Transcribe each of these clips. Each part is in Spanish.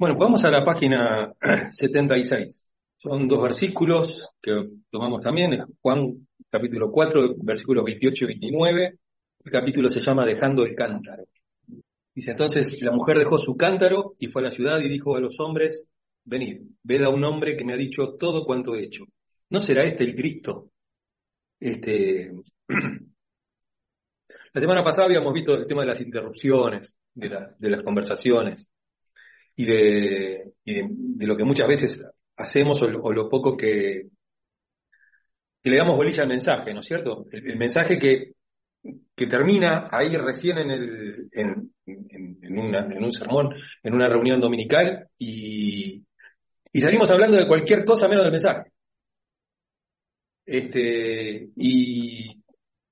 Bueno, vamos a la página 76. Son dos versículos que tomamos también, Juan capítulo 4, versículos 28 y 29. El capítulo se llama Dejando el cántaro. Dice entonces, la mujer dejó su cántaro y fue a la ciudad y dijo a los hombres, venid, ved a un hombre que me ha dicho todo cuanto he hecho. ¿No será este el Cristo? Este... La semana pasada habíamos visto el tema de las interrupciones, de, de las conversaciones y, de, de, lo que muchas veces hacemos o lo, poco que, le damos bolilla al mensaje, ¿no es cierto? El, mensaje que, que termina ahí recién en, el, en, en, un sermón, en una reunión dominical, y, y salimos hablando de cualquier cosa menos del mensaje. Este, y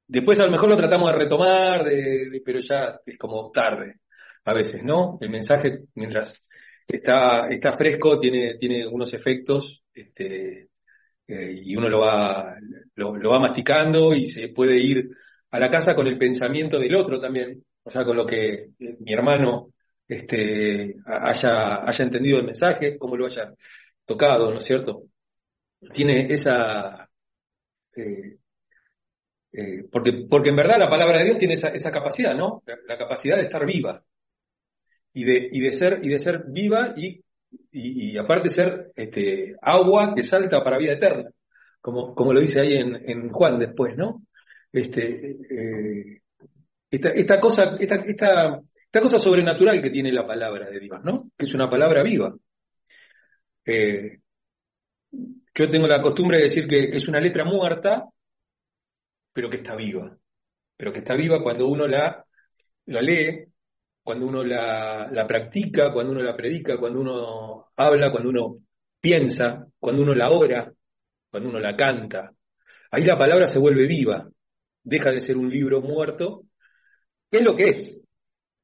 después a lo mejor lo tratamos de retomar, de, pero ya es como tarde a veces, ¿no? El mensaje, mientras está, está fresco, tiene, tiene unos efectos, este, eh, y uno lo va, lo, va masticando y se puede ir a la casa con el pensamiento del otro también, o sea, con lo que eh, mi hermano este, haya, haya entendido el mensaje, cómo lo haya tocado, ¿no es cierto? Tiene esa... Eh, porque, porque en verdad la palabra de Dios tiene esa, esa capacidad, ¿no? la, capacidad de estar viva y de, y de, ser, y de ser viva y, y, aparte ser este, agua que salta para vida eterna, como, como lo dice ahí en, Juan después, ¿no? Este, eh, esta, esta, cosa, esta, esta, esta cosa sobrenatural que tiene la palabra de Dios, ¿no? Que es una palabra viva. Eh, yo tengo la costumbre de decir que es una letra muerta, pero que está viva. Pero que está viva cuando uno la, la lee cuando uno la, practica, cuando uno la predica, cuando uno habla, cuando uno piensa, cuando uno la ora, cuando uno la canta. Ahí la palabra se vuelve viva, deja de ser un libro muerto. ¿Qué es lo que es?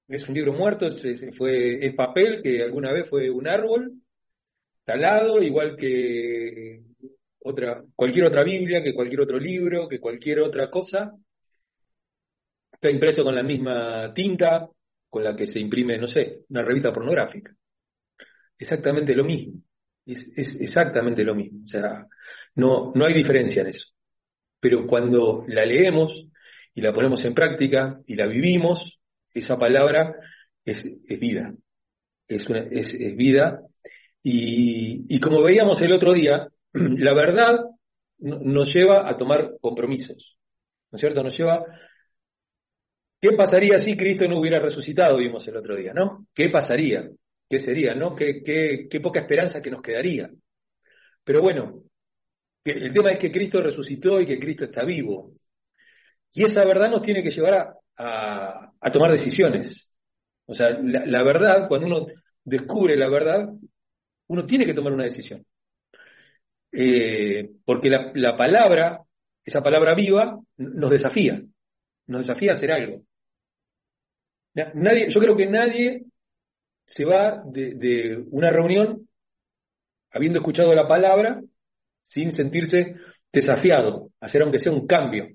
Es un libro muerto, es, fue, es papel que alguna vez fue un árbol talado, igual que otra, cualquier otra Biblia, que cualquier otro libro, que cualquier otra cosa. Está impreso con la misma tinta, con la que se imprime, no sé, una revista pornográfica. Exactamente lo mismo. Es, exactamente lo mismo. O sea, no, no hay diferencia en eso. Pero cuando la leemos y la ponemos en práctica y la vivimos, esa palabra es, es vida. Es, una, es, vida. Y, y, como veíamos el otro día, la verdad nos lleva a tomar compromisos. ¿No es cierto? Nos lleva ¿Qué pasaría si Cristo no hubiera resucitado? Vimos el otro día, ¿no? ¿Qué pasaría? ¿Qué sería, no? ¿Qué, poca esperanza que nos quedaría? Pero bueno, el tema es que Cristo resucitó y que Cristo está vivo. Y esa verdad nos tiene que llevar a, a, tomar decisiones. O sea, la, verdad, cuando uno descubre la verdad, uno tiene que tomar una decisión. Eh, porque la, la palabra, esa palabra viva, nos desafía, nos desafía a hacer algo. Nadie, yo creo que nadie se va de, una reunión habiendo escuchado la palabra sin sentirse desafiado a hacer aunque sea un cambio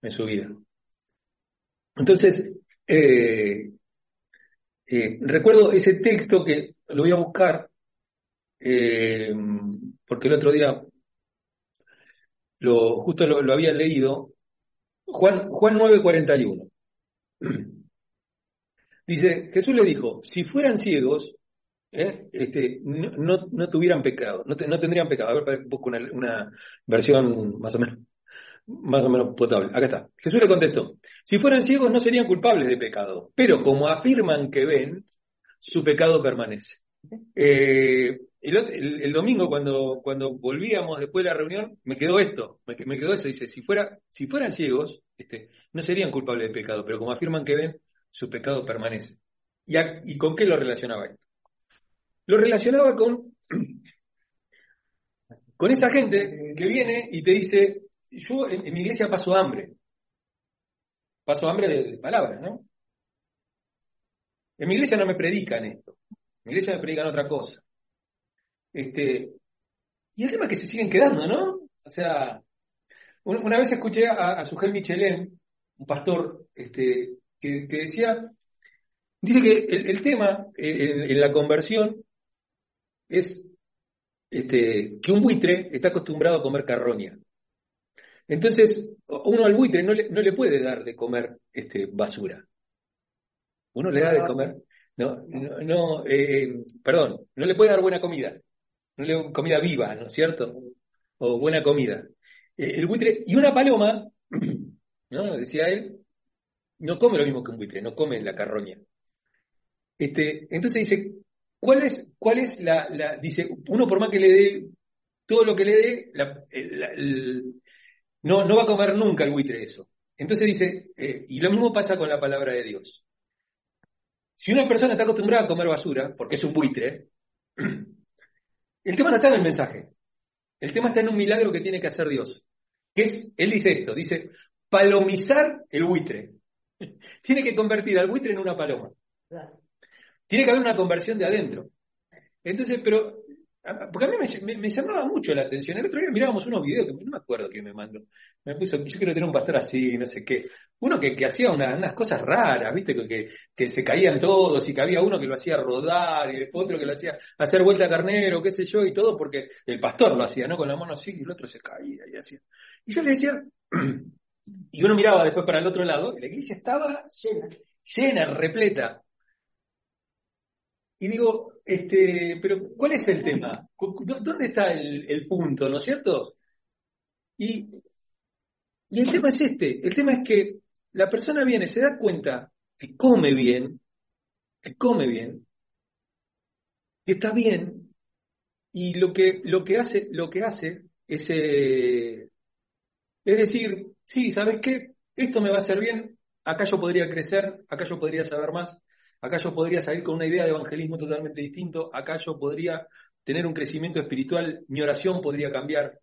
en su vida. Entonces, eh, eh, recuerdo ese texto que lo voy a buscar, eh, porque el otro día lo, justo lo, había leído, Juan, Juan 9:41. Dice, Jesús le dijo, si fueran ciegos, ¿eh? este, no, tuvieran pecado, no, tendrían pecado. A ver, busco una, una, versión más o menos más o menos potable. Acá está. Jesús le contestó, si fueran ciegos no serían culpables de pecado, pero como afirman que ven, su pecado permanece. Eh, el, domingo cuando, cuando volvíamos después de la reunión, me quedó esto, me, me quedó eso, dice, si, fuera, si fueran ciegos, este, no serían culpables de pecado, pero como afirman que ven, su pecado permanece. ¿Y, ¿Y con qué lo relacionaba esto? Lo relacionaba con, con esa gente que viene y te dice, yo en, mi iglesia paso hambre. Paso hambre de, palabras, ¿no? En mi iglesia no me predican esto. En mi iglesia me predican otra cosa. Este, y el tema es que se siguen quedando, ¿no? O sea, una vez escuché a, a Sugel Michelén, un pastor este, que, decía, dice que el, tema en, la conversión es este, que un buitre está acostumbrado a comer carroña. Entonces, uno al buitre no le, no le puede dar de comer este, basura. Uno le da de comer, no, no, eh, perdón, no le puede dar buena comida, no le comida viva, ¿no es cierto? O buena comida. Eh, el buitre, y una paloma, ¿no? Decía él, no come lo mismo que un buitre, no come la carroña. Este, entonces dice, ¿cuál es, la, dice, uno por más que le dé todo lo que le dé, no, no va a comer nunca el buitre eso. Entonces dice, eh, y lo mismo pasa con la palabra de Dios. Si una persona está acostumbrada a comer basura, porque es un buitre, el tema no está en el mensaje. El tema está en un milagro que tiene que hacer Dios. Que es, él dice esto, dice, palomizar el buitre. tiene que convertir al buitre en una paloma. Tiene que haber una conversión de adentro. Entonces, pero porque a mí me, llamaba mucho la atención. El otro día mirábamos unos videos que no me acuerdo quién me mandó. Me puso, yo quiero tener un pastor así, no sé qué. Uno que, que hacía unas cosas raras, ¿viste? Que, que, se caían todos y que había uno que lo hacía rodar y después otro que lo hacía hacer vuelta a carnero, qué sé yo, y todo porque el pastor lo hacía, ¿no? Con la mano así y el otro se caía y hacía. Y yo le decía, y uno miraba después para el otro lado y la iglesia estaba llena, llena, repleta. Y digo, este, pero ¿cuál es el tema? ¿Dónde está el, punto, no es cierto? Y, y el tema es este, el tema es que la persona viene, se da cuenta que come bien, que come bien, que está bien, y lo que, lo que hace, lo que hace es, eh, es decir, sí, ¿sabes qué? Esto me va a hacer bien, acá yo podría crecer, acá yo podría saber más, Acá yo podría salir con una idea de evangelismo totalmente distinto. Acá yo podría tener un crecimiento espiritual. Mi oración podría cambiar.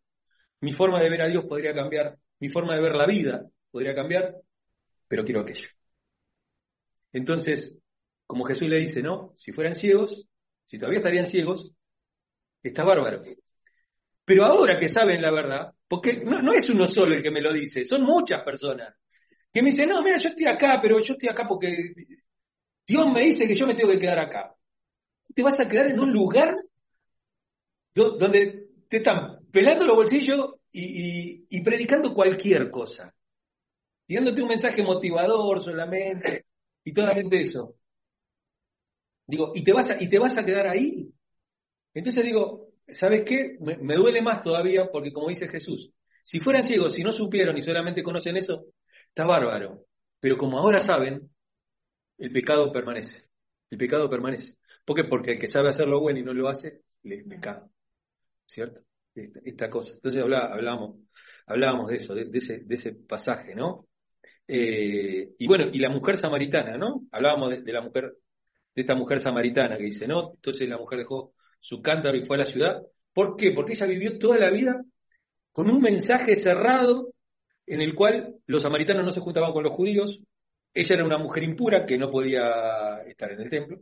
Mi forma de ver a Dios podría cambiar. Mi forma de ver la vida podría cambiar. Pero quiero aquello. Entonces, como Jesús le dice, no, si fueran ciegos, si todavía estarían ciegos, está bárbaro. Pero ahora que saben la verdad, porque no, no, es uno solo el que me lo dice, son muchas personas que me dicen, no, mira, yo estoy acá, pero yo estoy acá porque Dios me dice que yo me tengo que quedar acá. Te vas a quedar en un lugar donde te están pelando los bolsillos y, predicando cualquier cosa. Y dándote un mensaje motivador solamente y gente eso. Digo, ¿y te vas a, y te vas a quedar ahí? Entonces digo, ¿sabes qué? Me, me, duele más todavía porque como dice Jesús, si fueran ciegos, si no supieron y solamente conocen eso, está bárbaro. Pero como ahora saben, el pecado permanece. El pecado permanece. ¿Por qué? Porque el que sabe hacer lo bueno y no lo hace, le es pecado. ¿Cierto? Esta, cosa. Entonces hablábamos, hablábamos de eso, de, ese, de ese pasaje, ¿no? Eh, y bueno, y la mujer samaritana, ¿no? Hablábamos de, la mujer, de esta mujer samaritana que dice, ¿no? Entonces la mujer dejó su cántaro y fue a la ciudad. ¿Por qué? Porque ella vivió toda la vida con un mensaje cerrado en el cual los samaritanos no se juntaban con los judíos, ella era una mujer impura que no podía estar en el templo.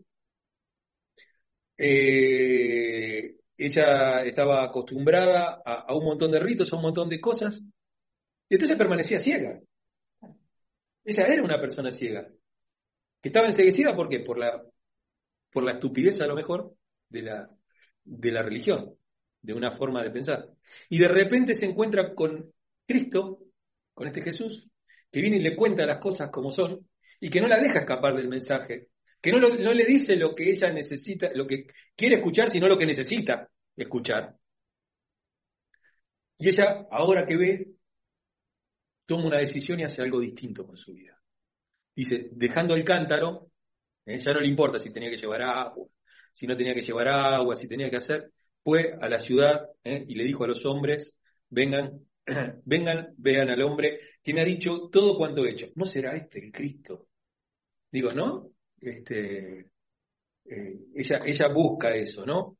Eh, ella estaba acostumbrada a, un montón de ritos, a un montón de cosas, y entonces permanecía ciega. Ella era una persona ciega, que estaba enseguecida, ¿por qué? Por la, por la estupidez, a lo mejor, de la, de la religión, de una forma de pensar. Y de repente se encuentra con Cristo, con este Jesús, que viene y le cuenta las cosas como son y que no la deja escapar del mensaje, que no, no le dice lo que ella necesita, lo que quiere escuchar, sino lo que necesita escuchar. Y ella, ahora que ve, toma una decisión y hace algo distinto con su vida. Dice, dejando el cántaro, ¿eh? ya no le importa si tenía que llevar agua, si no tenía que llevar agua, si tenía que hacer, fue a la ciudad ¿eh? y le dijo a los hombres, vengan, vengan, vean al hombre que me ha dicho todo cuanto he hecho. ¿No será este el Cristo? Digo, ¿no? Este, eh, ella, busca eso, ¿no?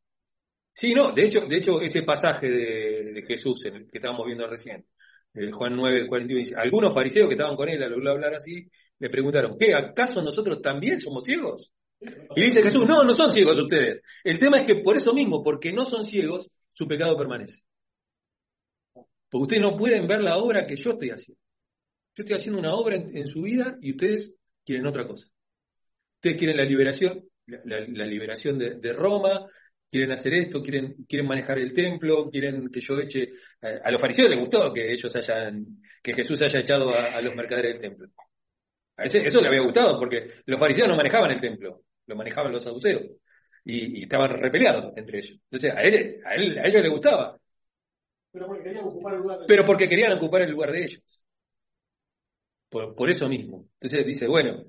Sí, no, de hecho, de hecho ese pasaje de, Jesús que estábamos viendo recién, el Juan 9, 41, dice, algunos fariseos que estaban con él al hablar así, le preguntaron, ¿qué? ¿Acaso nosotros también somos ciegos? Y dice Jesús, no, no son ciegos ustedes. El tema es que por eso mismo, porque no son ciegos, su pecado permanece. Porque ustedes no pueden ver la obra que yo estoy haciendo. Yo estoy haciendo una obra en, su vida y ustedes quieren otra cosa. Ustedes quieren la liberación, la, liberación de, Roma, quieren hacer esto, quieren, quieren manejar el templo, quieren que yo eche, a, los fariseos les gustó que ellos hayan, que Jesús haya echado a, los mercaderes del templo. A ese, eso le había gustado, porque los fariseos no manejaban el templo, lo manejaban los saduceos, y, estaban repeleados entre ellos. Entonces, a, él, a, él, a ellos les gustaba. Pero porque querían ocupar el lugar de, Pero porque querían ocupar el lugar de ellos. Por, por eso mismo. Entonces dice, bueno,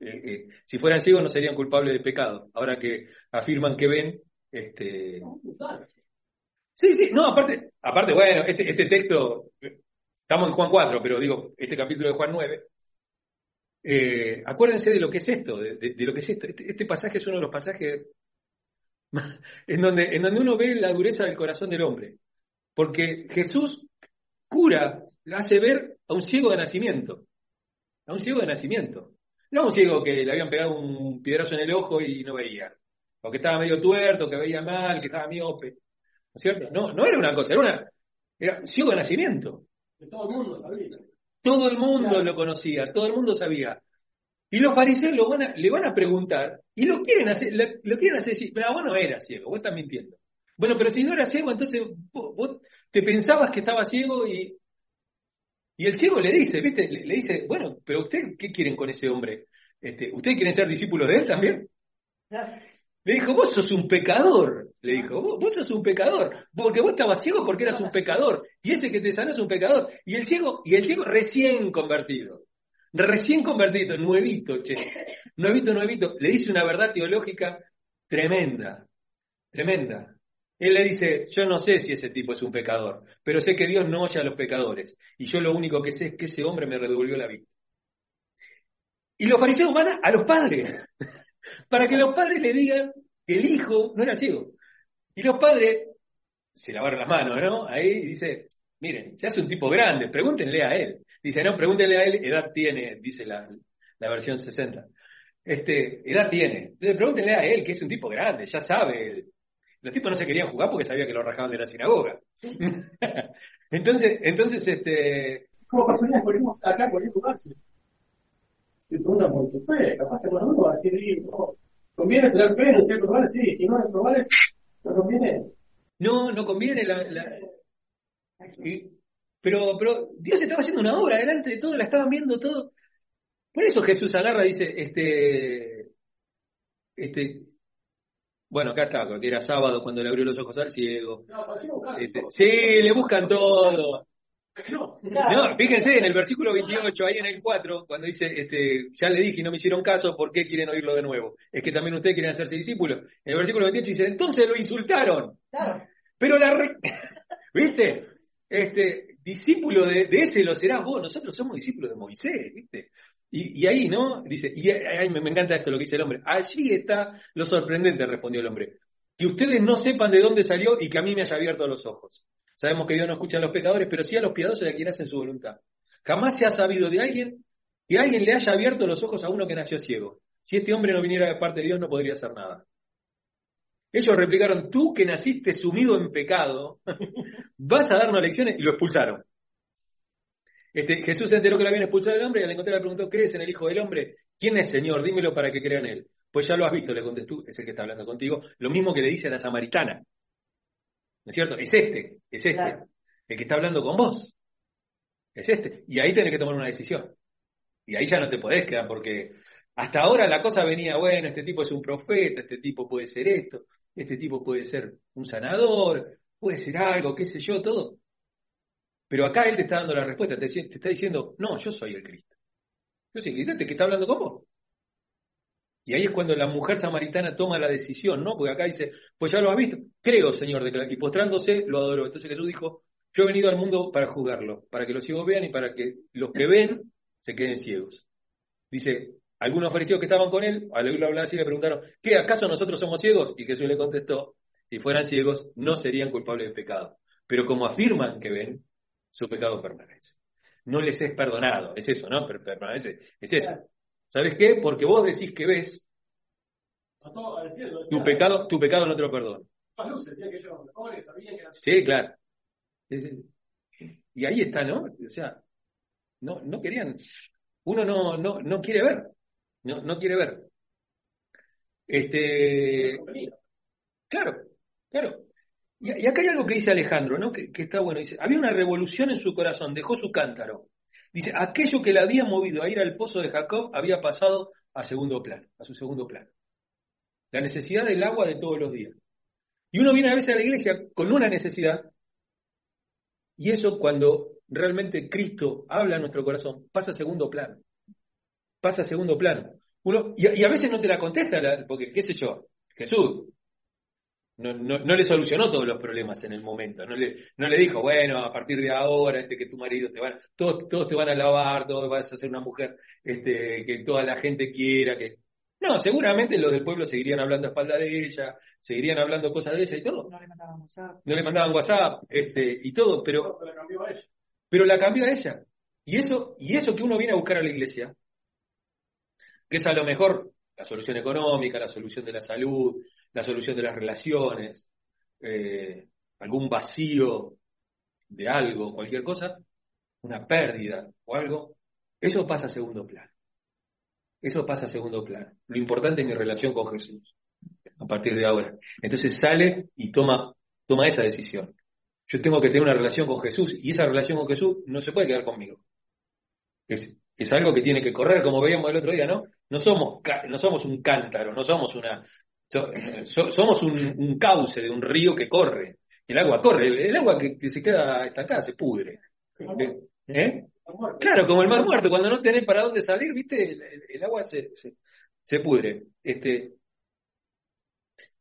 eh, eh, si fueran ciegos no serían culpables de pecado. Ahora que afirman que ven, este... Sí, sí, no, aparte, aparte bueno, este, este texto, estamos en Juan 4, pero digo, este capítulo de Juan 9, eh, acuérdense de lo que es esto, de, lo que es esto. Este, este, pasaje es uno de los pasajes en donde, en donde uno ve la dureza del corazón del hombre. Porque Jesús cura, hace ver a un ciego de nacimiento. A un ciego de nacimiento. No a un ciego que le habían pegado un piedrazo en el ojo y no veía. O que estaba medio tuerto, que veía mal, que estaba miope. ¿No es cierto? No, no era una cosa, era una. Era un ciego de nacimiento. todo el mundo sabía. Todo el mundo lo conocía, todo el mundo sabía. Y los fariseos lo van a, le van a preguntar y lo quieren hacer, lo, quieren hacer decir, pero vos no eras ciego, vos estás mintiendo. Bueno, pero si no eras ciego, entonces vos, te pensabas que estaba ciego y, y el ciego le dice, ¿viste? Le, dice, bueno, pero usted, ¿qué quieren con ese hombre? Este, ¿Ustedes quieren ser discípulos de él también? Le dijo, vos sos un pecador. Le dijo, vos, sos un pecador. Porque vos estabas ciego porque eras un pecador. Y ese que te sanó es un pecador. Y el ciego, y el ciego recién convertido. Recién convertido, nuevito, che. Nuevito, nuevito. Le dice una verdad teológica tremenda. Tremenda. Él le dice, yo no sé si ese tipo es un pecador, pero sé que Dios no oye a los pecadores. Y yo lo único que sé es que ese hombre me redevolvió la vida. Y los fariseos van a, los padres, para que los padres le digan que el hijo no era ciego. Y los padres se lavaron las manos, ¿no? Ahí dice, miren, ya es un tipo grande, pregúntenle a él. Dice, no, pregúntenle a él, edad tiene, dice la, la versión 60. Este, edad tiene. Entonces, pregúntenle a él, que es un tipo grande, ya sabe, los tipos no se querían jugar porque sabía que lo rajaban de la sinagoga. entonces, entonces, este. ¿Cómo pasaría ponemos acá tu base? Se pregunta por tu fe, capaz que no va a decir, no, conviene tener fe en ciertos lugares, sí, si no en lugares, no conviene. No, no conviene la, la... pero, pero Dios estaba haciendo una obra delante de todo, la estaban viendo todo. Por eso Jesús agarra y dice, este, este, bueno, acá está, que era sábado cuando le abrió los ojos al ciego. Este, sí, le buscan todo. No, fíjense en el versículo 28, ahí en el 4, cuando dice, este, ya le dije y no me hicieron caso, ¿por qué quieren oírlo de nuevo? Es que también ustedes quieren hacerse discípulos. En el versículo 28 dice, entonces lo insultaron. Pero la... ¿Viste? Este, discípulo de, de, ese lo serás vos, nosotros somos discípulos de Moisés, ¿viste? Y, ahí, ¿no? Dice, y ahí me, encanta esto lo que dice el hombre. Allí está lo sorprendente, respondió el hombre. Que ustedes no sepan de dónde salió y que a mí me haya abierto los ojos. Sabemos que Dios no escucha a los pecadores, pero sí a los piadosos y a quienes hacen su voluntad. Jamás se ha sabido de alguien que alguien le haya abierto los ojos a uno que nació ciego. Si este hombre no viniera de parte de Dios, no podría hacer nada. Ellos replicaron, tú que naciste sumido en pecado, vas a darnos lecciones y lo expulsaron. Este, Jesús se enteró que lo habían expulsado del hombre y al encontrar le preguntó, ¿crees en el Hijo del Hombre? ¿Quién es Señor? Dímelo para que crea en él. Pues ya lo has visto, le contestó, es el que está hablando contigo. Lo mismo que le dice a la samaritana. ¿No es cierto? Es este, es este, el que está hablando con vos. Es este. Y ahí tenés que tomar una decisión. Y ahí ya no te podés quedar porque hasta ahora la cosa venía, bueno, este tipo es un profeta, este tipo puede ser esto, este tipo puede ser un sanador, puede ser algo, qué sé yo, todo. Pero acá él te está dando la respuesta, te, está diciendo, no, yo soy el Cristo. Yo soy el Cristo que está hablando con vos. Y ahí es cuando la mujer samaritana toma la decisión, ¿no? Porque acá dice, pues ya lo has visto. Creo, Señor, y postrándose lo adoró. Entonces Jesús dijo, yo he venido al mundo para juzgarlo, para que los ciegos vean y para que los que ven se queden ciegos. Dice, algunos fariseos que estaban con él, al oírlo hablar así, le preguntaron, ¿qué, acaso nosotros somos ciegos? Y Jesús le contestó, si fueran ciegos, no serían culpables de pecado. Pero como afirman que ven, su pecado permanece. No les es perdonado, es eso, ¿no? Permanece, es eso. ¿Sabes qué? Porque vos decís que ves, tu pecado, tu pecado no te lo perdona. Sí, claro. Y ahí está, ¿no? O sea, no, no querían, uno no, no, no quiere ver, no, no quiere ver. Este, Claro, claro. Y, acá hay algo que dice Alejandro, ¿no? Que, que, está bueno. Dice, había una revolución en su corazón, dejó su cántaro. Dice, aquello que le había movido a ir al pozo de Jacob había pasado a segundo plano, a su segundo plano. La necesidad del agua de todos los días. Y uno viene a veces a la iglesia con una necesidad, y eso cuando realmente Cristo habla a nuestro corazón, pasa a segundo plano. Pasa a segundo plano. Uno, y, a veces no te la contesta, porque qué sé yo, Jesús no, no, le solucionó todos los problemas en el momento. No le, no le dijo, bueno, a partir de ahora, este, que tu marido te van, todos, todos te van a lavar, todos vas a ser una mujer este, que toda la gente quiera, que no, seguramente los del pueblo seguirían hablando a espalda de ella, seguirían hablando cosas de ella y todo. No le mandaban WhatsApp. No le mandaban WhatsApp, este, y todo, pero, pero la cambió a ella. Pero la cambió a ella. Y eso, y eso que uno viene a buscar a la iglesia, que es a lo mejor la solución económica, la solución de la salud, la solución de las relaciones, eh, algún vacío de algo, cualquier cosa, una pérdida o algo, eso pasa a segundo plano. Eso pasa a segundo plano. Lo importante es mi relación con Jesús a partir de ahora. Entonces sale y toma, toma esa decisión. Yo tengo que tener una relación con Jesús y esa relación con Jesús no se puede quedar conmigo. Es, es algo que tiene que correr, como veíamos el otro día, ¿no? No somos, no somos un cántaro, no somos una... somos un, cauce de un río que corre. El agua corre, el, agua que, se queda estancada se pudre. ¿Eh? Claro, como el mar muerto, cuando no tenés para dónde salir, viste, el, agua se, se, pudre. Este,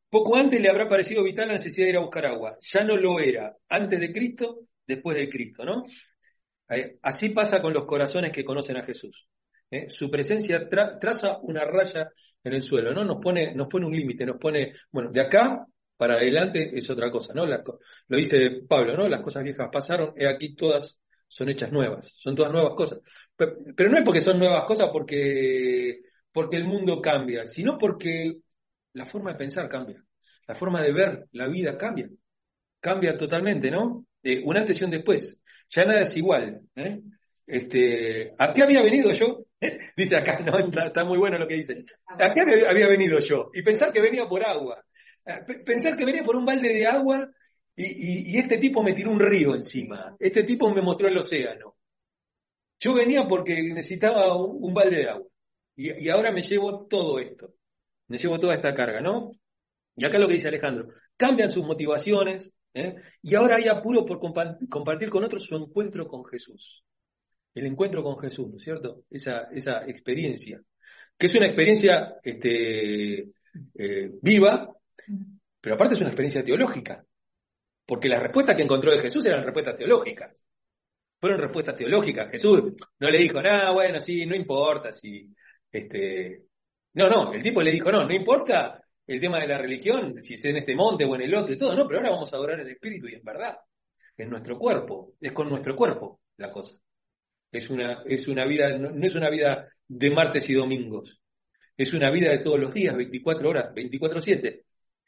poco antes le habrá parecido vital la necesidad de ir a buscar agua. Ya no lo era, antes de Cristo, después de Cristo, ¿no? Eh, así pasa con los corazones que conocen a Jesús. ¿eh? Su presencia traza una raya en el suelo, ¿no? Nos pone, nos pone un límite, nos pone, bueno, de acá para adelante es otra cosa, ¿no? lo dice Pablo, ¿no? Las cosas viejas pasaron, he aquí todas son hechas nuevas, son todas nuevas cosas. Pero, no es porque son nuevas cosas porque, porque el mundo cambia, sino porque la forma de pensar cambia, la forma de ver la vida cambia, cambia totalmente, ¿no? Eh, un antes y un después, ya nada es igual. ¿eh? Este, ¿A qué había venido yo? Dice acá, no, está, muy bueno lo que dice. ¿A qué había venido yo? Y pensar que venía por agua. Eh, pensar que venía por un balde de agua y, este tipo me tiró un río encima. Este tipo me mostró el océano. Yo venía porque necesitaba un, balde de agua. Y, ahora me llevo todo esto. Me llevo toda esta carga, ¿no? Y acá lo que dice Alejandro. Cambian sus motivaciones. ¿eh? Y ahora hay apuro por compartir con otros su encuentro con Jesús. El encuentro con Jesús, ¿no es cierto? Esa, esa experiencia. Que es una experiencia este, eh, viva, pero aparte es una experiencia teológica. Porque las respuestas que encontró de Jesús eran respuestas teológicas. Fueron respuestas teológicas. Jesús no le dijo, nada, bueno, sí, no importa si. Este... No, no, el tipo le dijo, no, no importa el tema de la religión, si es en este monte o en el otro y todo, no, pero ahora vamos a adorar en espíritu y en verdad, en nuestro cuerpo, es con nuestro cuerpo la cosa. Es una, es una vida, no, es una vida de martes y domingos, es una vida de todos los días, 24 horas, 24-7.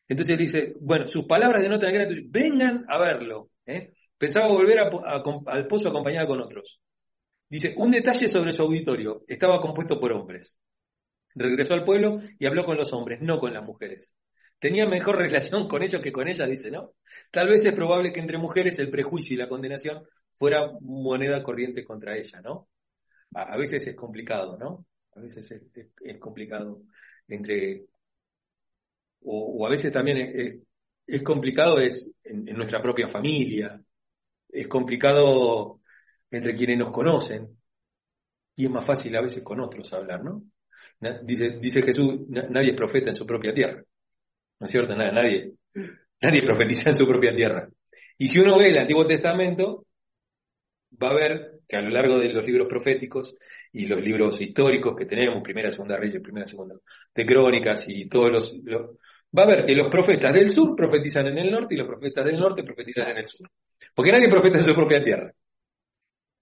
Entonces dice, bueno, sus palabras denotan gratitud, vengan a verlo. ¿eh? Pensaba volver al pozo acompañado con otros. Dice, un detalle sobre su auditorio, estaba compuesto por hombres. Regresó al pueblo y habló con los hombres, no con las mujeres. Tenía mejor relación con ellos que con ellas, dice, ¿no? Tal vez es probable que entre mujeres el prejuicio y la condenación fuera moneda corriente contra ella, ¿no? A, veces es complicado, ¿no? A veces es complicado entre o, a veces también es, complicado es en, nuestra propia familia, es complicado entre quienes nos conocen, y es más fácil a veces con otros hablar, ¿no? Dice, dice Jesús, nadie es profeta en su propia tierra, ¿no es cierto? Nadie, nadie profetiza en su propia tierra. Y si uno ve el Antiguo Testamento, va a ver que a lo largo de los libros proféticos y los libros históricos que tenemos, Primera, Segunda Reyes, Primera, Segunda, de Crónicas y todos los, va a ver que los profetas del sur profetizan en el norte y los profetas del norte profetizan en el sur. Porque nadie profeta en su propia tierra.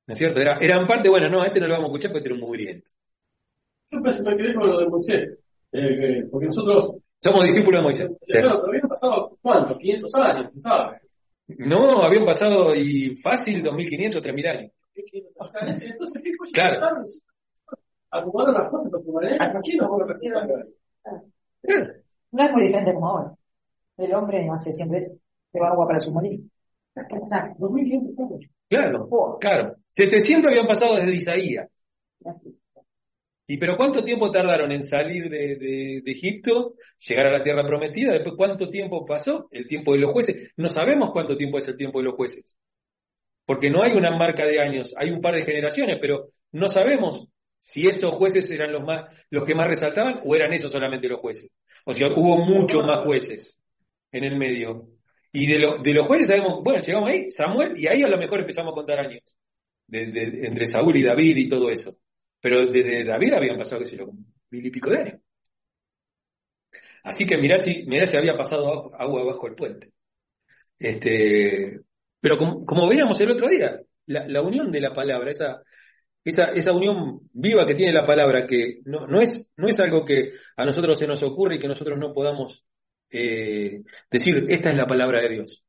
¿No es cierto? Era, eran parte, bueno, no, a este no lo vamos a escuchar porque era un mugriento. Yo me quedé con lo de Moisés. Eh, porque nosotros. Somos discípulos de Moisés. Claro, pero habían pasado, ¿cuánto? 500 años, ¿sabes? No, habían pasado y fácil 2500, 3000 años. Entonces, ¿qué cosas claro. Acomodaron las cosas, pero ¿Aquí no No es muy diferente como ahora. El hombre hace siempre es, va agua para su. Exacto. Claro, claro. 700 habían pasado desde Isaías. ¿Y pero cuánto tiempo tardaron en salir de, Egipto, llegar a la tierra prometida? Después, ¿cuánto tiempo pasó? El tiempo de los jueces. No sabemos cuánto tiempo es el tiempo de los jueces. Porque no hay una marca de años, hay un par de generaciones, pero no sabemos si esos jueces eran los más, los que más resaltaban o eran esos solamente los jueces. O sea, hubo muchos más jueces en el medio. Y de, de los jueces sabemos, bueno, llegamos ahí, Samuel, y ahí a lo mejor empezamos a contar años. entre Saúl y David y todo eso. Pero desde David habían pasado, qué sé yo, mil y pico de años. Así que mirá si, mirá si había pasado agua bajo el puente. Este, pero como, veíamos el otro día, la, unión de la palabra, esa, esa, esa unión viva que tiene la palabra, que no, no, es, no es algo que a nosotros se nos ocurre y que nosotros no podamos eh, decir, esta es la palabra de Dios.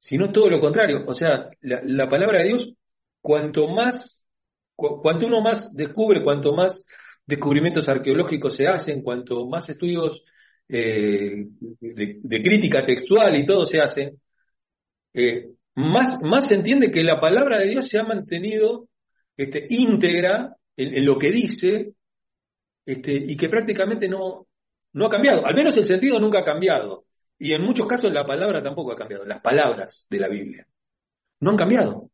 Sino todo lo contrario. O sea, la, la palabra de Dios, cuanto más cuanto uno más descubre, cuanto más descubrimientos arqueológicos se hacen, cuanto más estudios eh, de, crítica textual y todo se hacen, eh, más, más se entiende que la palabra de Dios se ha mantenido este, íntegra en, lo que dice este, y que prácticamente no, no ha cambiado. Al menos el sentido nunca ha cambiado. Y en muchos casos la palabra tampoco ha cambiado. Las palabras de la Biblia no han cambiado.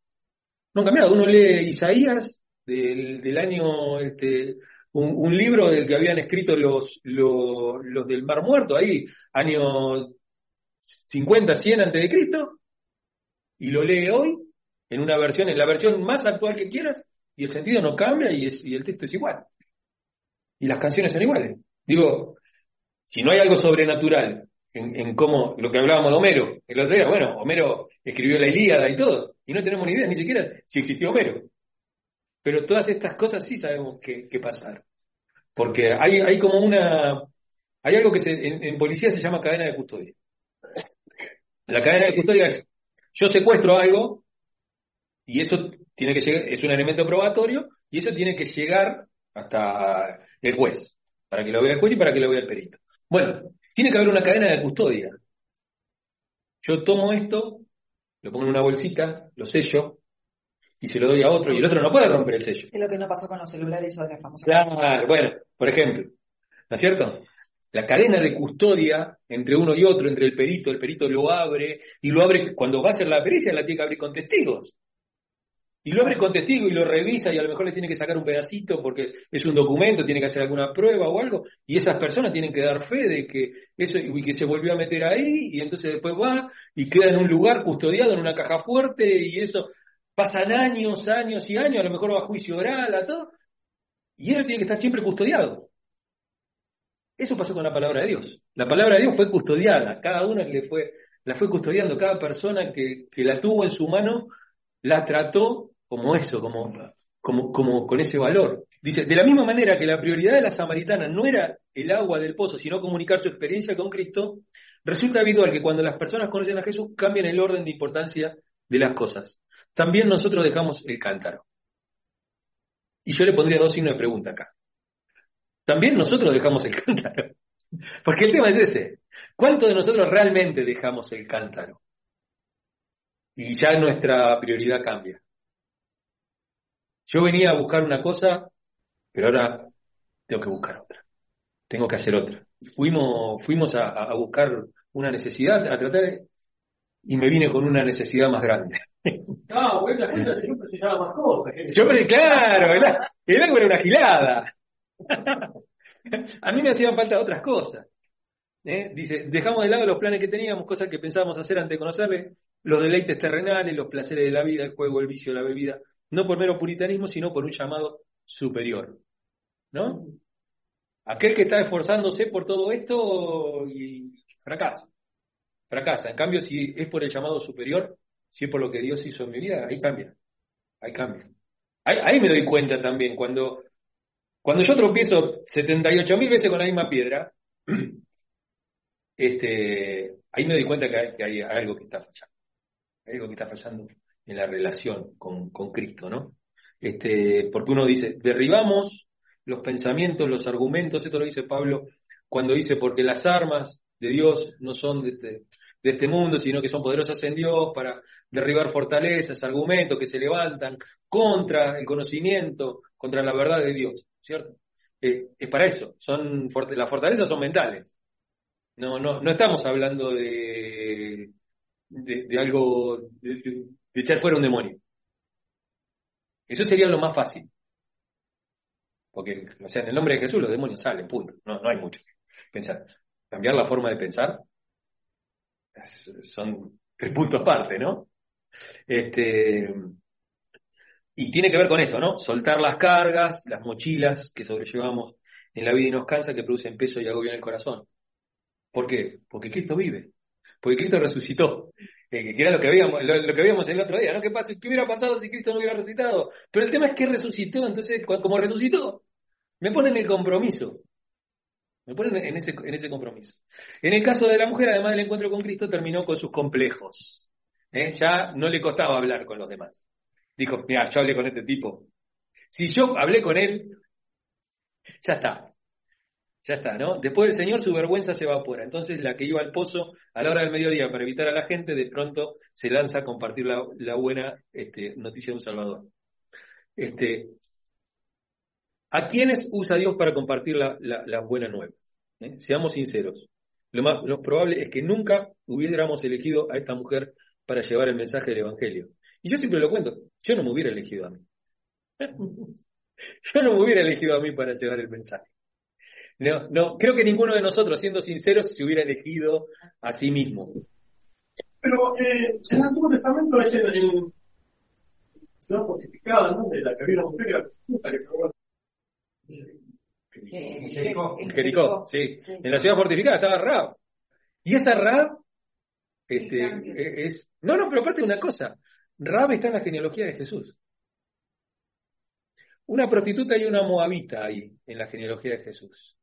No han cambiado. Uno lee Isaías del, año, este, un, libro del que habían escrito los, los, del Mar Muerto, ahí, año 50, 100 antes de Cristo, y lo lee hoy, en una versión, en la versión más actual que quieras, y el sentido no cambia y, el texto es igual. Y las canciones son iguales. Digo, si no hay algo sobrenatural en, en, cómo, lo que hablábamos de Homero, el otro día, bueno, Homero escribió la Ilíada y todo, y no tenemos ni idea ni siquiera si existió Homero. Pero todas estas cosas sí sabemos que, que pasar. Porque hay, hay como una. Hay algo que se, en, policía se llama cadena de custodia. La cadena de custodia es: yo secuestro algo y eso tiene que llegar, es un elemento probatorio y eso tiene que llegar hasta el juez, para que lo vea el juez y para que lo vea el perito. Bueno, tiene que haber una cadena de custodia. Yo tomo esto, lo pongo en una bolsita, lo sello, y se lo doy a otro y el otro no puede romper el sello. Es lo que no pasó con los celulares o de la famosa. Claro, bueno, por ejemplo, ¿no es cierto? La cadena de custodia entre uno y otro, entre el perito, el perito lo abre y lo abre cuando va a hacer la pericia, la tiene que abrir con testigos. Y lo abre con testigos y lo revisa y a lo mejor le tiene que sacar un pedacito porque es un documento, tiene que hacer alguna prueba o algo, y esas personas tienen que dar fe de que eso y que se volvió a meter ahí y entonces después va y queda en un lugar custodiado en una caja fuerte y eso Pasan años, años y años, a lo mejor va a juicio oral, a todo, y él tiene que estar siempre custodiado. Eso pasó con la palabra de Dios. La palabra de Dios fue custodiada, cada una le fue, la fue custodiando, cada persona que, que la tuvo en su mano, la trató como eso, como, como, como con ese valor. Dice, de la misma manera que la prioridad de la samaritana no era el agua del pozo, sino comunicar su experiencia con Cristo, resulta habitual que cuando las personas conocen a Jesús cambian el orden de importancia de las cosas también nosotros dejamos el cántaro. Y yo le pondría dos signos de pregunta acá. También nosotros dejamos el cántaro. Porque el tema es ese. ¿Cuánto de nosotros realmente dejamos el cántaro? Y ya nuestra prioridad cambia. Yo venía a buscar una cosa, pero ahora tengo que buscar otra. Tengo que hacer otra. Fuimos, fuimos a, a buscar una necesidad, a tratar y me vine con una necesidad más grande. No, pues la cuenta yo necesitaba más cosas. Yo, claro, era, era una gilada. A mí me hacían falta otras cosas. ¿eh? Dice, dejamos de lado los planes que teníamos, cosas que pensábamos hacer antes de conocerle, los deleites terrenales, los placeres de la vida, el juego, el vicio, la bebida, no por mero puritanismo, sino por un llamado superior. ¿No? Aquel que está esforzándose por todo esto y fracasa fracasa. En cambio, si es por el llamado superior, si es por lo que Dios hizo en mi vida, ahí cambia. Ahí cambia. Ahí, me doy cuenta también, cuando, cuando yo tropiezo 78 mil veces con la misma piedra, este, ahí me doy cuenta que hay, algo que está fallando. Hay algo que está fallando en la relación con, con Cristo, ¿no? Este, porque uno dice, derribamos los pensamientos, los argumentos, esto lo dice Pablo cuando dice, porque las armas de Dios no son de este, de este mundo, sino que son poderosas en Dios para derribar fortalezas, argumentos que se levantan contra el conocimiento, contra la verdad de Dios, ¿cierto? Eh, es para eso, son las fortalezas son mentales. No, no, no estamos hablando de, de, algo, de, echar fuera un demonio. Eso sería lo más fácil. Porque, o sea, en el nombre de Jesús los demonios salen, punto. No, no hay mucho que pensar. Cambiar la forma de pensar son tres puntos aparte, ¿no? Este, y tiene que ver con esto, ¿no? Soltar las cargas, las mochilas que sobrellevamos en la vida y nos cansa, que producen peso y agobio en el corazón. ¿Por qué? Porque Cristo vive. Porque Cristo resucitó. Eh, que era lo que veíamos, lo, que veíamos el otro día, ¿no? ¿Qué, pasa? ¿Qué hubiera pasado si Cristo no hubiera resucitado? Pero el tema es que resucitó, entonces, como resucitó, me ponen el compromiso. Me ponen en ese, en ese compromiso. En el caso de la mujer, además del encuentro con Cristo, terminó con sus complejos. ¿eh? Ya no le costaba hablar con los demás. Dijo, mira, yo hablé con este tipo. Si yo hablé con él, ya está. Ya está, ¿no? Después del Señor su vergüenza se evapora. Entonces la que iba al pozo a la hora del mediodía para evitar a la gente, de pronto se lanza a compartir la, buena este, noticia de un Salvador. Este, ¿A quiénes usa Dios para compartir las la, buenas nuevas? ¿Eh? Seamos sinceros. Lo más probable es que nunca hubiéramos elegido a esta mujer para llevar el mensaje del Evangelio. Y yo siempre lo cuento, yo no me hubiera elegido a mí. yo no me hubiera elegido a mí para llevar el mensaje. No, no, creo que ninguno de nosotros, siendo sinceros, se hubiera elegido a sí mismo. Pero eh, en el Antiguo Testamento es en, la fortificada, ¿no? De la que había una mujer que se en Jericó, sí. En la ciudad fortificada estaba Rab. Y esa Rab este, e, es... No, no, pero aparte de una cosa. Rab está en la genealogía de Jesús. Una prostituta y una moabita ahí en la genealogía de Jesús.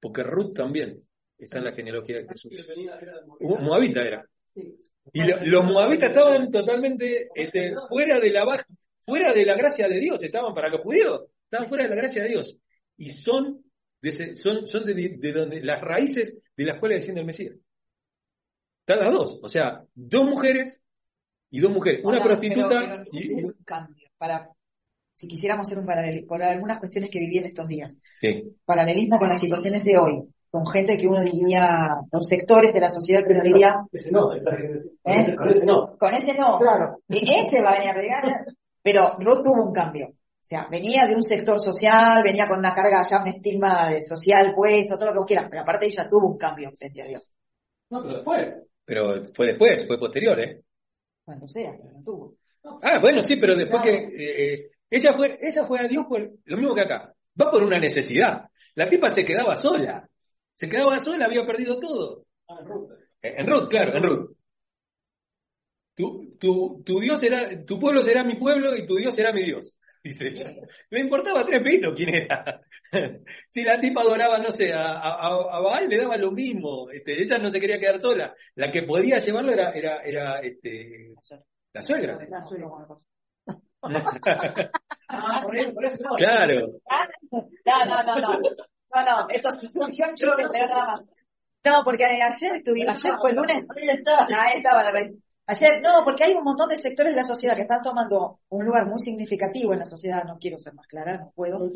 Porque Ruth también está en la genealogía de Jesús. Moabita era. Y los moabitas estaban totalmente este, fuera de la fuera de la gracia de Dios, estaban para los judíos, estaban fuera de la gracia de Dios. Y son de, son, son de, donde las raíces de la escuela desciende el Mesías. Están las dos, o sea, dos mujeres y dos mujeres, una prostituta y un cambio para si quisiéramos hacer un paralelismo, por algunas cuestiones que viví en estos días. Paralelismo con las situaciones de hoy, con gente que uno diría, los sectores de la sociedad que uno diría. Ese no, ¿eh? con ese no. Con ese no. Claro. Y ese va a venir a pegar. Pero Ruth tuvo un cambio. O sea, venía de un sector social, venía con una carga ya, un estigma de social puesto, todo lo que quieras, pero aparte ella tuvo un cambio frente a Dios. No, pero después. Pero fue después, fue posterior, ¿eh? Cuando sea, pero no tuvo. Ah, bueno, sí, pero después que eh, eh ella fue, ella fue a Dios por lo mismo que acá. Va por una necesidad. La tipa se quedaba sola. Se quedaba sola, había perdido todo. Ah, en Ruth. En Ruth, claro, en Ruth. Tu, tu, tu, Dios será, tu pueblo será mi pueblo y tu Dios será mi Dios. Dice ella. Me importaba tres pitos quién era. si la tipa adoraba, no sé, a, a, Baal le daba lo mismo. Este, ella no se quería quedar sola. La que podía llevarlo era, era, era este, la suegra. La suegra. Ah, claro. No, no, no, no. No, no, esto es un chiste, pero nada más. No, porque ayer estuvimos, ayer fue el lunes. Ahí estaba la Ayer, no, porque hay un montón de sectores de la sociedad que están tomando un lugar muy significativo en la sociedad, no quiero ser más clara, no puedo.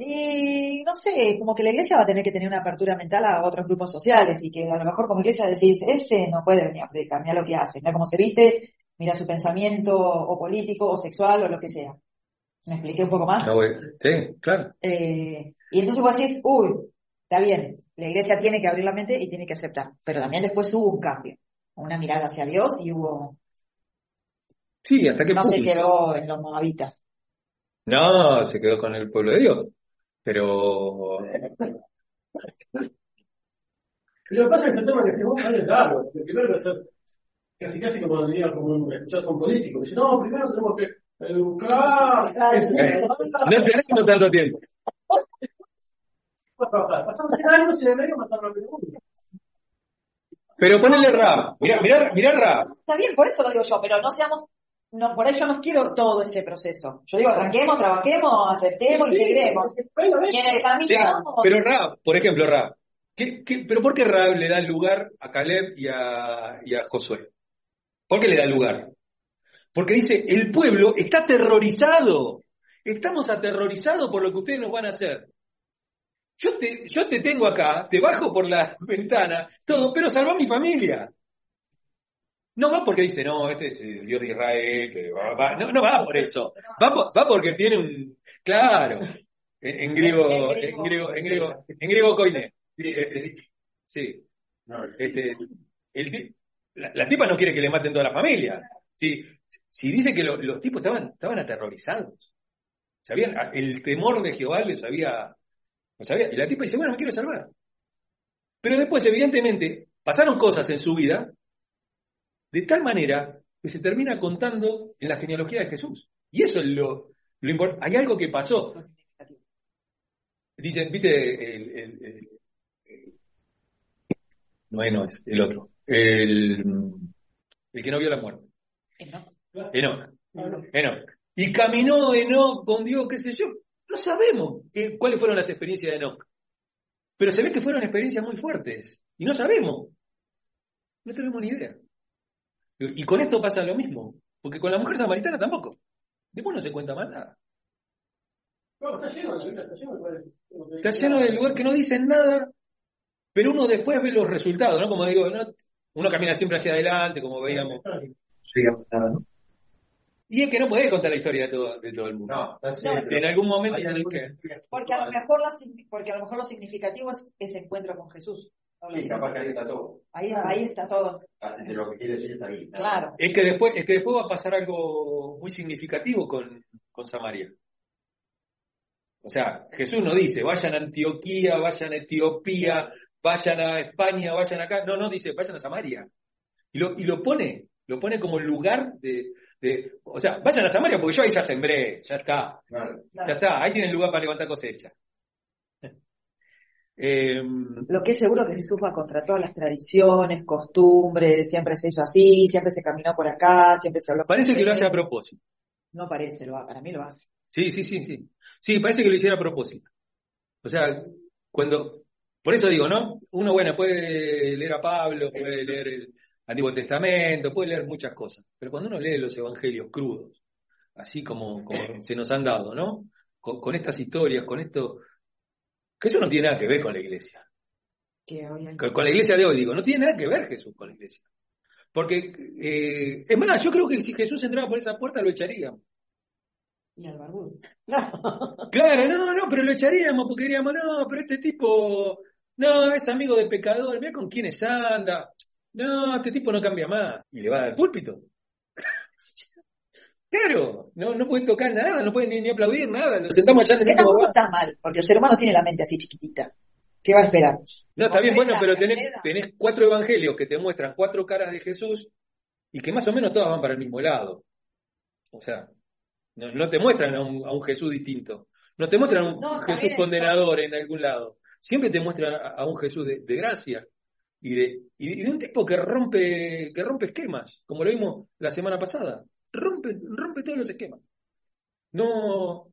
Y no sé, como que la iglesia va a tener que tener una apertura mental a otros grupos sociales y que a lo mejor como iglesia decís, ese no puede venir a predicar, mira lo que hace, mira cómo se viste, mira su pensamiento o político o sexual o lo que sea. ¿Me expliqué un poco más? sí, claro. Eh, y entonces vos decís, uy, está bien, la iglesia tiene que abrir la mente y tiene que aceptar, pero también después hubo un cambio, una mirada hacia Dios y hubo... Sí, hasta que No se quedó en los moabitas. No, se quedó con el pueblo de Dios, pero... Lo que pasa es que ese tema que se busca es largo, primero que ser casi casi como diría como escuchar a un político. Dice, no, primero tenemos que educar. no tenemos tanto tiempo. Pasamos 100 años y en el medio mataron a pregunta. Pero ponele rap, mirá, mirá, mirá rap. Está bien, por eso lo digo yo, pero no seamos, no, por ello no quiero todo ese proceso. Yo digo, arranquemos, trabajemos, aceptemos, integremos. Y en el camino. Sí, pero rap, por ejemplo, rap, ¿Qué- qué- pero ¿por qué Raab le da lugar a Caleb y a, y a Josué? ¿Por qué le da lugar? Porque dice, el pueblo está aterrorizado. Estamos aterrorizados por lo que ustedes nos van a hacer. Yo te, yo te tengo acá, te bajo por la ventana, todo, pero salva a mi familia. No va porque dice, no, este es el Dios de Israel, que va, va. No, no va por eso. Va, va porque tiene un. Claro. En, en griego, en griego, en griego, en griego koiné. Sí, este, Sí. Este, el la, la tipa no quiere que le maten toda la familia. Si, si dice que lo- los tipos estaban, estaban aterrorizados. Sabían, el temor de Jehová les había, los había- Y la tipa dice, bueno, me quiero salvar. Pero después, evidentemente, pasaron cosas en su vida de tal manera que se termina contando en la genealogía de Jesús. Y eso es lo, lo importante. Hay algo que pasó. Dicen, viste, el, el- el- el- no, no es, el otro. El, el que no vio la muerte. No. Enoch. Enoch. Y caminó Enoch con Dios, qué sé yo. No sabemos cuáles fueron las experiencias de Enoch. Pero se ve que fueron experiencias muy fuertes. Y no sabemos. No tenemos ni idea. Y con esto pasa lo mismo. Porque con la mujer samaritana tampoco. Después no se cuenta más nada. No, está lleno, la Biblia está lleno de lugares. Está lleno de lugares que no dicen nada, pero uno después ve los resultados, ¿no? Como digo, ¿no? uno camina siempre hacia adelante, como veíamos. digamos nada, ¿no? Y es que no podés contar la historia de todo, de todo el mundo. No. En algún momento tenés que... Porque a lo mejor porque a lo mejor lo significativo es ese encuentro con Jesús. Sí, capaz que ahí está todo. Ahí, ahí está todo. De lo que quiere decir está ahí. Claro. Es que después, es que después va a pasar algo muy significativo con, con Samaria. O sea, Jesús no dice, vayan a Antioquía, vayan a Etiopía, vayan a España, vayan acá. No, no, dice, vayan a Samaria. Y lo, y lo pone, lo pone como lugar de, de, o sea, vayan a Samaria porque yo ahí ya sembré, ya está, Claro. ya está, ahí tienen lugar para levantar cosecha. Eh, Lo que es seguro que Jesús va contra todas las tradiciones, costumbres, siempre se hizo así, siempre se caminó por acá, siempre se habló. parece que lo hace a propósito. No parece, lo, para mí lo hace. Sí, sí, sí, sí. Sí, parece que lo hiciera a propósito. O sea, cuando, por eso digo, ¿no? Uno, bueno, puede leer a Pablo, puede leer el Antiguo Testamento, puede leer muchas cosas, pero cuando uno lee los evangelios crudos, así como, como se nos han dado, ¿no? Con, con estas historias, con esto, que eso no tiene nada que ver con la iglesia. Con, con la iglesia de hoy, digo, no tiene nada que ver Jesús con la iglesia. Porque, eh, es más, yo creo que si Jesús entraba por esa puerta lo echaríamos. Y al barbudo. Claro, no, no, pero lo echaríamos porque diríamos, no, pero este tipo, no, es amigo de pecador, mira con quiénes anda. No, este tipo no cambia más. Y le va a dar el púlpito. Claro, no, no puede tocar nada, no puede ni, ni aplaudir nada. Nos sentamos allá en el tampoco está mal, porque el ser humano tiene la mente así chiquitita. ¿Qué va a esperar? No, está bien, bueno, pero tenés, tenés cuatro evangelios que te muestran cuatro caras de Jesús y que más o menos todas van para el mismo lado. O sea, no, no te muestran a un, a un Jesús distinto. No te muestran a un No, Jesús condenador en algún lado. Siempre te muestran a, a un Jesús de, de gracia y de, y de un tipo que rompe, que rompe esquemas, como lo vimos la semana pasada. Rompe, rompe todos los esquemas. No,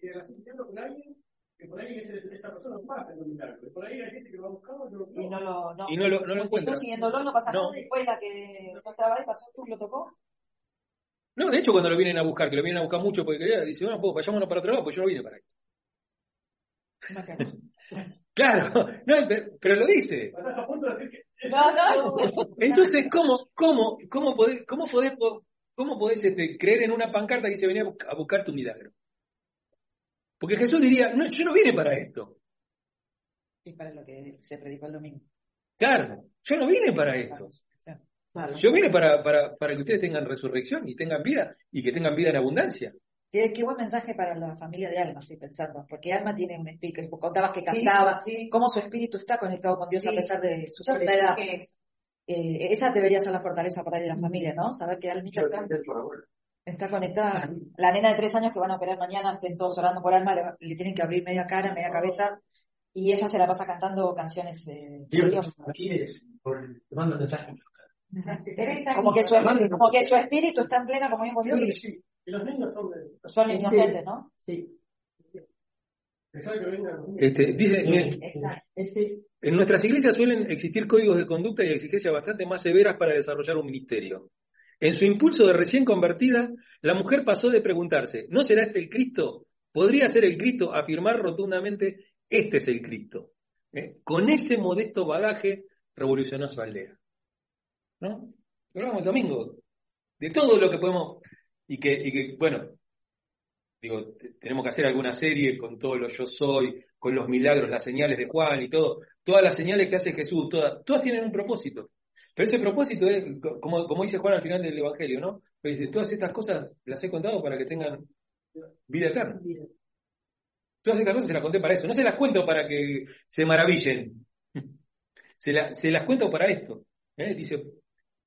Y alguien que por ahí esa persona va a hacer un milagro. Y por ahí hay gente que lo ha buscado y no lo Y no lo, no. y no lo, no lo Tú encuentra. siguiéndolo, no pasa No. nada. Y fue la que no estaba ahí, pasó tú, lo tocó. No, de hecho, cuando lo vienen a buscar, que lo vienen a buscar mucho porque quería, dice, bueno, pues vayámonos para otro lado, pues yo no vine para aquí. Claro, no, pero, lo dice. Estás a punto de decir que. No, no. Entonces, ¿cómo, cómo, cómo podés, cómo podés, cómo podés este, creer en una pancarta que dice venía a buscar- tu milagro? Porque Jesús diría, no, yo no vine para esto. Es para lo que se predicó el domingo. Claro, yo no vine para esto. Yo vine para, para, para que ustedes tengan resurrección y tengan vida y que tengan vida en abundancia. Qué, qué buen mensaje para la familia de Alma, estoy pensando, porque Alma tiene un espíritu, contabas que Sí, cantaba, sí. cómo su espíritu está conectado con Dios a Sí. pesar de su creo edad. es- Eh, esa debería ser la fortaleza de la familia, ¿no? Saber que Almita está, está conectada. La nena de tres años que van a operar mañana, estén todos orando por Alma, le, le tienen que abrir media cara, media cabeza, y ella se la pasa cantando canciones de de Dios. Aquí es, por- te mando mensaje. Como que, su, como que su espíritu está en plena comunión con Dios. Los niños son de. Son inocentes, ¿no? Sí. Pensaba que venga. Este, dice. Ese, En nuestras iglesias suelen existir códigos de conducta y exigencias bastante más severas para desarrollar un ministerio. En su impulso de recién convertida, la mujer pasó de preguntarse, ¿no será este el Cristo? ¿Podría ser el Cristo? A afirmar rotundamente, este es el Cristo. ¿Eh? Con ese modesto bagaje revolucionó su aldea. ¿No? Hablamos el domingo de todo lo que podemos y que, y que bueno, digo, te- tenemos que hacer alguna serie con todo lo yo soy, con los milagros, las señales de Juan y todo, todas las señales que hace Jesús, todas, todas tienen un propósito. Pero ese propósito es, co- como, como dice Juan al final del Evangelio, ¿no? Pero dice, todas estas cosas las he contado para que tengan vida eterna. Todas estas cosas se las conté para eso. No se las cuento para que se maravillen. Se, la- se las cuento para esto. ¿eh? Dice,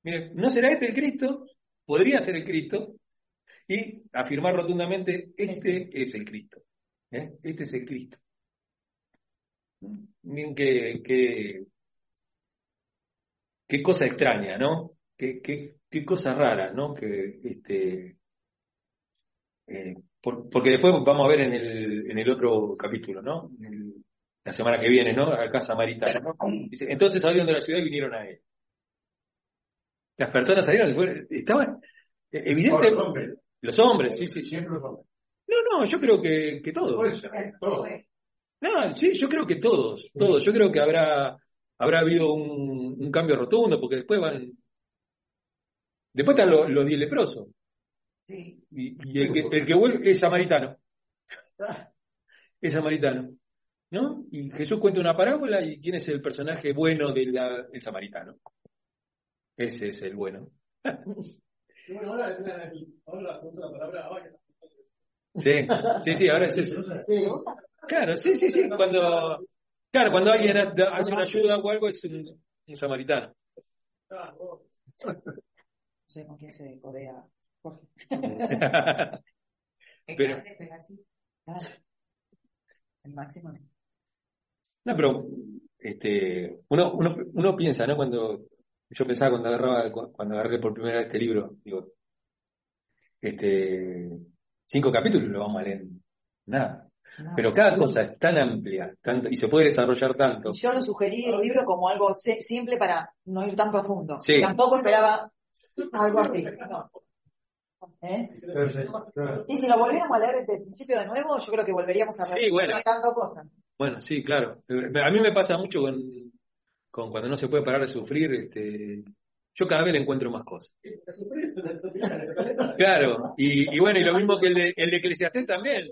mire, ¿no será este el Cristo? Podría ser el Cristo. Y afirmar rotundamente, este es el Cristo. ¿eh? Este es el Cristo. Miren qué, qué, qué cosa extraña, ¿no? Qué, qué, qué cosa rara, ¿no? Que este, eh, por- porque después vamos a ver en el, en el otro capítulo, ¿no? En el- la semana que viene, ¿no? Acá Samaritana, ¿no? Dice, entonces salieron de la ciudad y vinieron a él. Las personas salieron, y fueron- estaban, eh, evidente, Los hombres. sí, sí. Siempre los hombres. No, no, yo creo que, que todos. Por eso, todo. No, sí, yo creo que todos, todos. Yo creo que habrá, habrá habido un, un cambio rotundo, porque después van. Después están los, los diez leprosos. sí. Y, y el, que, el que vuelve es samaritano. Es samaritano. ¿No? Y Jesús cuenta una parábola y ¿quién es el personaje bueno del el samaritano? Ese es el bueno. Sí, sí, sí, ahora es eso. Claro, sí, sí, sí. Cuando, claro, cuando alguien ha- hace una ayuda o algo es un, un samaritano. está, vos. No sé con quién se codea Jorge. Pero- Claro. El máximo. No, pero este, uno, uno, uno piensa, ¿no? Cuando yo pensaba cuando agarraba, cuando agarré por primera vez este libro, digo, este, cinco capítulos lo vamos a leer, nada. No. Pero cada cosa es tan amplia, tanto, y se puede desarrollar tanto. Yo lo sugerí el libro como algo se- simple para no ir tan profundo. Sí. Tampoco esperaba algo así. No. ¿Eh? Sí, si lo volviéramos a leer desde el principio de nuevo, yo creo que volveríamos a ver Sí, bueno. tanto cosas. Bueno, sí, claro. A mí me pasa mucho con, con cuando no se puede parar de sufrir, este, yo cada vez le encuentro más cosas. Claro, y, y bueno, y lo mismo que el de, el de Eclesiastés también.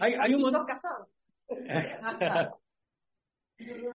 Hay, hay un montón. son casados.